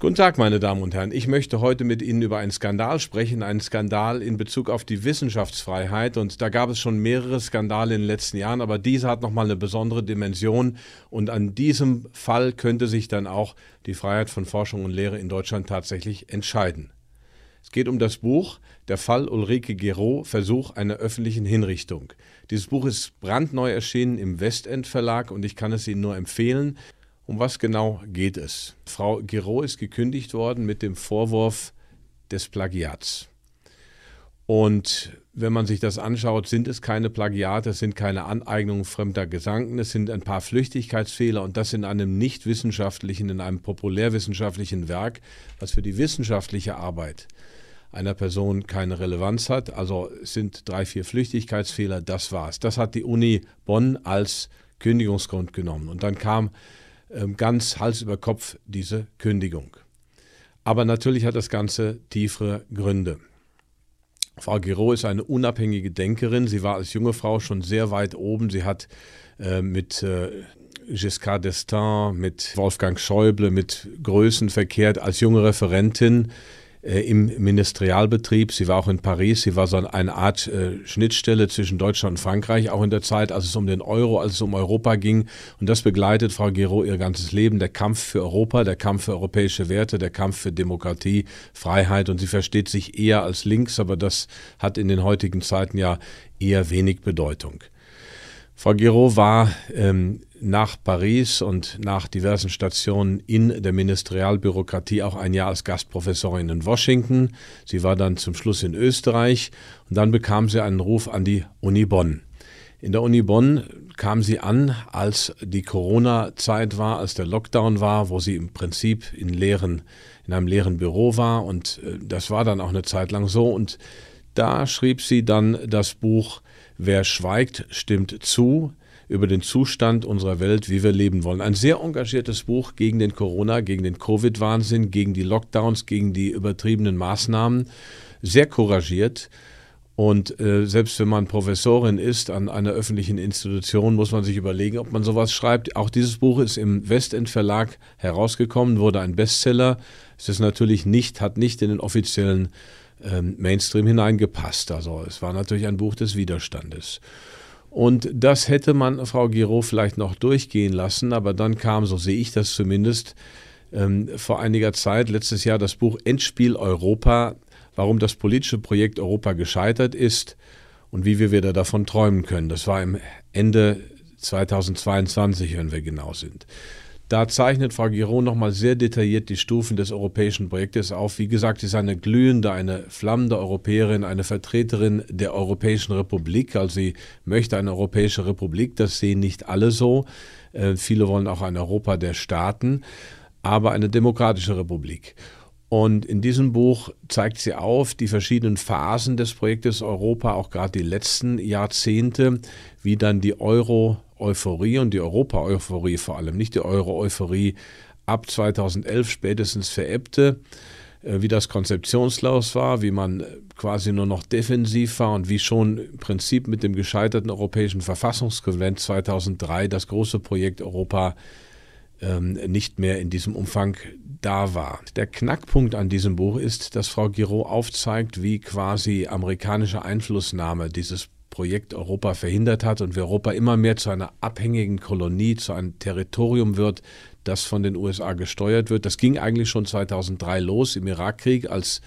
Guten Tag, meine Damen und Herren. Ich möchte heute mit Ihnen über einen Skandal sprechen, einen Skandal in Bezug auf die Wissenschaftsfreiheit. Und da gab es schon mehrere Skandale in den letzten Jahren, aber dieser hat nochmal eine besondere Dimension. Und an diesem Fall könnte sich dann auch die Freiheit von Forschung und Lehre in Deutschland tatsächlich entscheiden. Es geht um das Buch Der Fall Ulrike Gero, Versuch einer öffentlichen Hinrichtung. Dieses Buch ist brandneu erschienen im Westend Verlag und ich kann es Ihnen nur empfehlen. Um was genau geht es? Frau Giraud ist gekündigt worden mit dem Vorwurf des Plagiats. Und wenn man sich das anschaut, sind es keine Plagiate, es sind keine Aneignungen fremder Gedanken, es sind ein paar Flüchtigkeitsfehler und das in einem nicht wissenschaftlichen, in einem populärwissenschaftlichen Werk, was für die wissenschaftliche Arbeit einer Person keine Relevanz hat. Also es sind drei, vier Flüchtigkeitsfehler, das war's. Das hat die Uni Bonn als Kündigungsgrund genommen. Und dann kam ganz Hals über Kopf diese Kündigung. Aber natürlich hat das Ganze tiefere Gründe. Frau Giraud ist eine unabhängige Denkerin. Sie war als junge Frau schon sehr weit oben. Sie hat äh, mit äh, Giscard d'Estaing, mit Wolfgang Schäuble, mit Größen verkehrt als junge Referentin im Ministerialbetrieb. Sie war auch in Paris. Sie war so eine Art äh, Schnittstelle zwischen Deutschland und Frankreich, auch in der Zeit, als es um den Euro, als es um Europa ging. Und das begleitet Frau Giraud ihr ganzes Leben. Der Kampf für Europa, der Kampf für europäische Werte, der Kampf für Demokratie, Freiheit. Und sie versteht sich eher als links, aber das hat in den heutigen Zeiten ja eher wenig Bedeutung. Frau Giraud war ähm, nach Paris und nach diversen Stationen in der Ministerialbürokratie auch ein Jahr als Gastprofessorin in Washington. Sie war dann zum Schluss in Österreich und dann bekam sie einen Ruf an die Uni Bonn. In der Uni Bonn kam sie an, als die Corona-Zeit war, als der Lockdown war, wo sie im Prinzip in, leeren, in einem leeren Büro war und äh, das war dann auch eine Zeit lang so und da schrieb sie dann das Buch Wer schweigt, stimmt zu über den Zustand unserer Welt, wie wir leben wollen. Ein sehr engagiertes Buch gegen den Corona, gegen den Covid-Wahnsinn, gegen die Lockdowns, gegen die übertriebenen Maßnahmen. Sehr couragiert. Und äh, selbst wenn man Professorin ist an einer öffentlichen Institution, muss man sich überlegen, ob man sowas schreibt. Auch dieses Buch ist im Westend Verlag herausgekommen, wurde ein Bestseller. Es ist natürlich nicht, hat nicht in den offiziellen ähm, Mainstream hineingepasst. Also es war natürlich ein Buch des Widerstandes. Und das hätte man Frau Giraud vielleicht noch durchgehen lassen, aber dann kam, so sehe ich das zumindest, ähm, vor einiger Zeit, letztes Jahr, das Buch Endspiel Europa, warum das politische Projekt Europa gescheitert ist und wie wir wieder davon träumen können. Das war im Ende 2022, wenn wir genau sind. Da zeichnet Frau Giraud nochmal sehr detailliert die Stufen des europäischen Projektes auf. Wie gesagt, sie ist eine glühende, eine flammende Europäerin, eine Vertreterin der Europäischen Republik. Also sie möchte eine Europäische Republik. Das sehen nicht alle so. Äh, viele wollen auch ein Europa der Staaten, aber eine demokratische Republik. Und in diesem Buch zeigt sie auf die verschiedenen Phasen des Projektes Europa, auch gerade die letzten Jahrzehnte, wie dann die Euro Euphorie und die Europa-Euphorie vor allem, nicht die Euro-Euphorie, ab 2011 spätestens verebbte, äh, wie das konzeptionslos war, wie man quasi nur noch defensiv war und wie schon im Prinzip mit dem gescheiterten europäischen Verfassungskonvent 2003 das große Projekt Europa ähm, nicht mehr in diesem Umfang da war. Der Knackpunkt an diesem Buch ist, dass Frau Giraud aufzeigt, wie quasi amerikanische Einflussnahme dieses Projekt Europa verhindert hat und wie Europa immer mehr zu einer abhängigen Kolonie, zu einem Territorium wird, das von den USA gesteuert wird. Das ging eigentlich schon 2003 los im Irakkrieg, als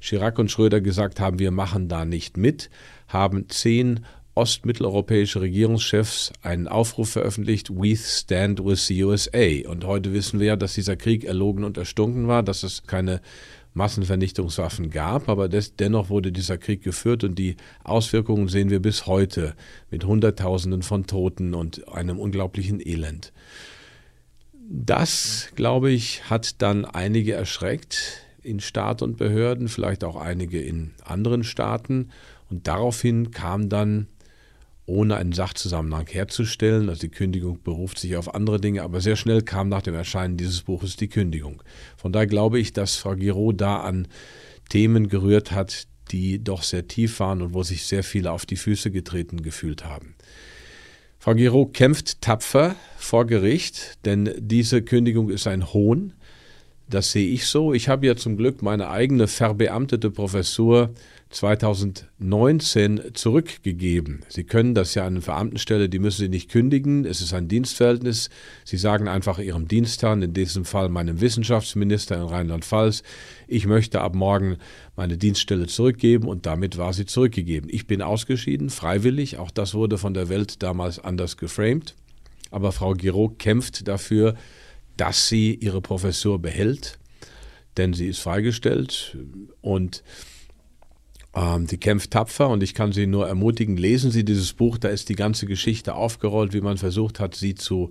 Chirac und Schröder gesagt haben, wir machen da nicht mit, haben zehn ostmitteleuropäische Regierungschefs einen Aufruf veröffentlicht, We stand with the USA. Und heute wissen wir ja, dass dieser Krieg erlogen und erstunken war, dass es keine Massenvernichtungswaffen gab, aber des, dennoch wurde dieser Krieg geführt und die Auswirkungen sehen wir bis heute mit Hunderttausenden von Toten und einem unglaublichen Elend. Das, glaube ich, hat dann einige erschreckt in Staat und Behörden, vielleicht auch einige in anderen Staaten. Und daraufhin kam dann ohne einen Sachzusammenhang herzustellen. Also die Kündigung beruft sich auf andere Dinge, aber sehr schnell kam nach dem Erscheinen dieses Buches die Kündigung. Von daher glaube ich, dass Frau Giraud da an Themen gerührt hat, die doch sehr tief waren und wo sich sehr viele auf die Füße getreten gefühlt haben. Frau Giraud kämpft tapfer vor Gericht, denn diese Kündigung ist ein Hohn. Das sehe ich so. Ich habe ja zum Glück meine eigene verbeamtete Professur 2019 zurückgegeben. Sie können das ja an eine Verbeamtenstelle, die müssen Sie nicht kündigen. Es ist ein Dienstverhältnis. Sie sagen einfach Ihrem Dienstherrn, in diesem Fall meinem Wissenschaftsminister in Rheinland-Pfalz, ich möchte ab morgen meine Dienststelle zurückgeben und damit war sie zurückgegeben. Ich bin ausgeschieden, freiwillig. Auch das wurde von der Welt damals anders geframed. Aber Frau Giraud kämpft dafür, dass sie ihre Professur behält, denn sie ist freigestellt und ähm, sie kämpft tapfer und ich kann Sie nur ermutigen, lesen Sie dieses Buch, da ist die ganze Geschichte aufgerollt, wie man versucht hat, sie zu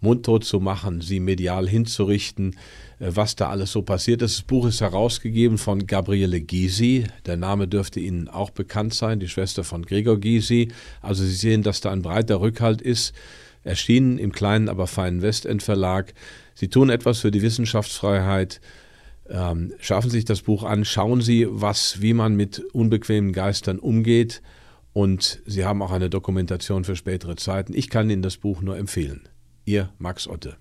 mundtot zu machen, sie medial hinzurichten, äh, was da alles so passiert ist. Das Buch ist herausgegeben von Gabriele Gysi, der Name dürfte Ihnen auch bekannt sein, die Schwester von Gregor Gysi. Also Sie sehen, dass da ein breiter Rückhalt ist erschienen im kleinen, aber feinen Westend Verlag. Sie tun etwas für die Wissenschaftsfreiheit. Ähm, schaffen Sie sich das Buch an, schauen Sie, was, wie man mit unbequemen Geistern umgeht. Und Sie haben auch eine Dokumentation für spätere Zeiten. Ich kann Ihnen das Buch nur empfehlen. Ihr Max Otte.